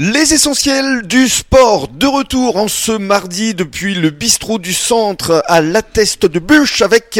Les essentiels du sport, de retour en ce mardi depuis le bistrot du centre à l'atteste de Bûche avec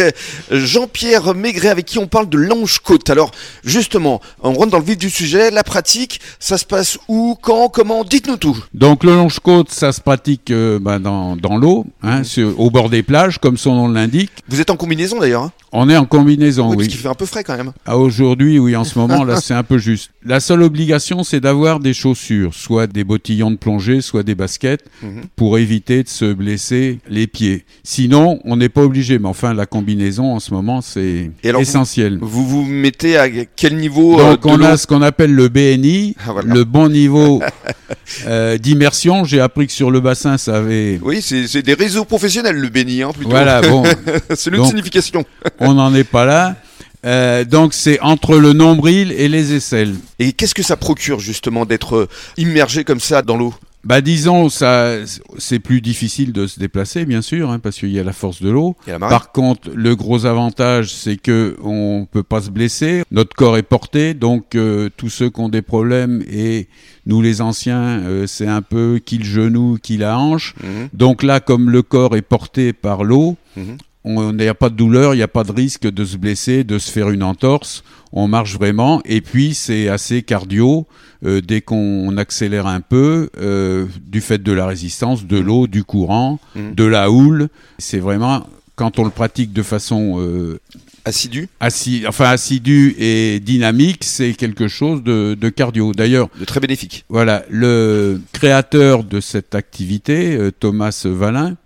Jean-Pierre Maigret avec qui on parle de l'ange-côte. Alors justement, on rentre dans le vif du sujet, la pratique, ça se passe où, quand, comment, dites-nous tout. Donc le longe-côte, ça se pratique euh, bah, dans, dans l'eau, hein, sur- au bord des plages, comme son nom l'indique. Vous êtes en combinaison d'ailleurs, hein On est en combinaison, oui, oui. parce qu'il fait un peu frais quand même. À aujourd'hui, oui, en ce moment, là, c'est un peu juste. La seule obligation, c'est d'avoir des chaussures, soit des bottillons de plongée, soit des baskets, Mhm. pour éviter de se blesser les pieds. Sinon, on n'est pas obligé, mais enfin, la combinaison, en ce moment, c'est essentiel. Vous vous mettez à quel niveau euh, Donc, on a ce qu'on appelle le BNI, Ah, voilà. le bon niveau euh, d'immersion. J'ai appris que sur le bassin, ça avait... Oui, c'est des réseaux professionnels le béni, hein, plutôt. Voilà, bon, c'est une Donc- signification. on n'en est pas là. Euh, donc, c'est entre le nombril et les aisselles. Et qu'est-ce que ça procure justement d'être euh, immergé comme ça dans l'eau? Bah disons, ça, c'est plus difficile de se déplacer, bien sûr, hein, parce qu'il y a la force de l'eau. Par contre, le gros avantage, c'est que on peut pas se blesser. Notre corps est porté, donc euh, tous ceux qui ont des problèmes et nous les anciens, euh, c'est un peu qui le genou, qui la hanche. Mhm. Donc là, comme le corps est porté par l'eau, Mhm. On n'y a pas de douleur, il n'y a pas de risque de se blesser, de se faire une entorse. On marche vraiment. Et puis, c'est assez cardio. euh, dès qu'on accélère un peu, euh, du fait de la résistance, de l'eau, du courant, Mhm. de la houle, c'est vraiment, quand on le pratique de façon euh, Assidu, assi- enfin, assidue et dynamique, c'est quelque chose de, de cardio. D'ailleurs, de très bénéfique. voilà, le créateur de cette activité, euh, Thomas Valin,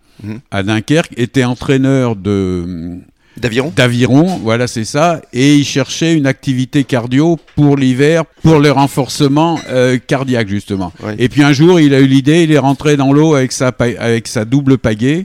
À Dunkerque, était entraîneur de D'aviron d'aviron, voilà c'est ça, et il cherchait une activité cardio pour l'hiver, pour le renforcement euh, cardiaque justement. Et puis un jour, il a eu l'idée, il est rentré dans l'eau avec sa avec sa double pagaie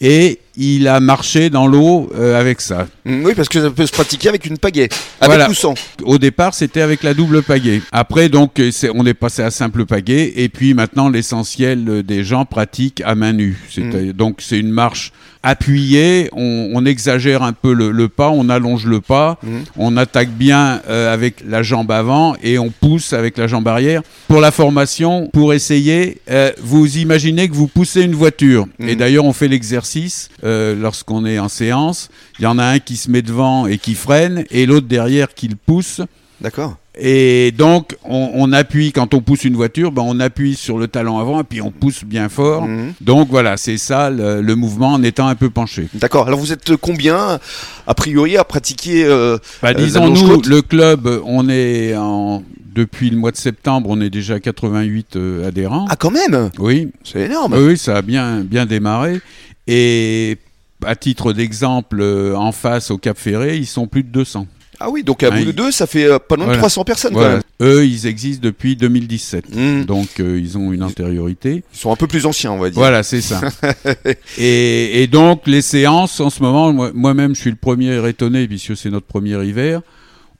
et il a marché dans l'eau euh, avec ça. Mm, Oui, parce que ça peut se pratiquer avec une pagaie, avec Voilà. ou sans. Au départ, c'était avec la double pagaie. Après, donc, euh, on est passé à simple pagaie. Et puis maintenant, l'essentiel euh, des gens pratiquent à main nue. Mm. Donc, c'est une marche appuyée. On, on exagère un peu le, le pas, on allonge le pas. Mhm. On attaque bien euh, avec la jambe avant et on pousse avec la jambe arrière. Pour la formation, pour essayer, euh, vous imaginez que vous poussez une voiture. Et d'ailleurs, on fait l'exercice euh, lorsqu'on est en séance. Il y en a un qui se met devant et qui freine, et l'autre derrière qui le pousse. D'accord. Et donc, on, on appuie, quand on pousse une voiture, ben, on appuie sur le talon avant et puis on pousse bien fort. Mhm. Donc voilà, c'est ça le, le mouvement en étant un peu penché. D'accord. Alors vous êtes combien, a priori, à pratiquer euh, Bah, Euh, disons, la nous, Blanche-Côte le club, on est en. Depuis le mois de septembre, on est déjà 88 euh, adhérents. Ah, quand même Oui, C'est énorme. oui, ça a bien, bien démarré. Et à titre d'exemple, euh, en face au Cap Ferré, ils sont plus de 200. Ah oui, donc à Ah, bout de deux, ça fait euh, pas loin de Voilà. 300 personnes Voilà. Eux, ils existent depuis 2017. quand même. Mm. Donc, euh, ils ont une antériorité. Ils sont un peu plus anciens, on va dire. Voilà, c'est ça. et, et donc, les séances, en ce moment, moi- moi-même, je suis le premier étonné, puisque c'est notre premier hiver.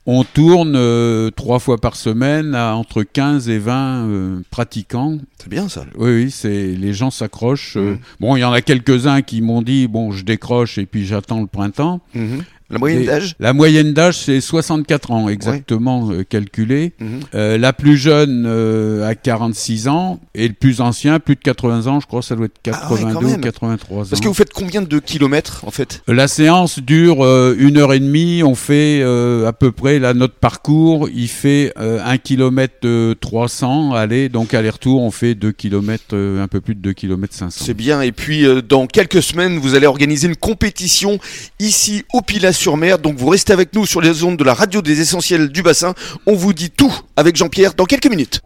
On tourne euh, trois fois par semaine à entre 15 et 20 euh, pratiquants. C'est bien ça. Oui, oui, c'est les gens s'accrochent. euh. Mhm. Bon, il y en a quelques-uns qui m'ont dit bon, je décroche et puis j'attends le printemps. Mhm. La moyenne d'âge La moyenne d'âge, c'est 64 ans, exactement euh, calculé. Mhm. Euh, la plus jeune euh, a 46 ans et le plus ancien, plus de 80 ans, je crois que ça doit être Ah ouais, 82 ou même. 83 ans. Parce que vous faites combien de kilomètres en fait? La séance dure euh, une heure et demie. On fait euh, à peu près là notre parcours. Il fait euh, 1 km 300 aller donc aller-retour. On fait 2 km un peu plus de 2 km 500. C'est bien. Et puis dans quelques semaines, vous allez organiser une compétition ici au Pilat-sur-Mer. Donc vous restez avec nous sur les ondes de la radio des essentiels du bassin. On vous dit tout avec Jean-Pierre dans quelques minutes.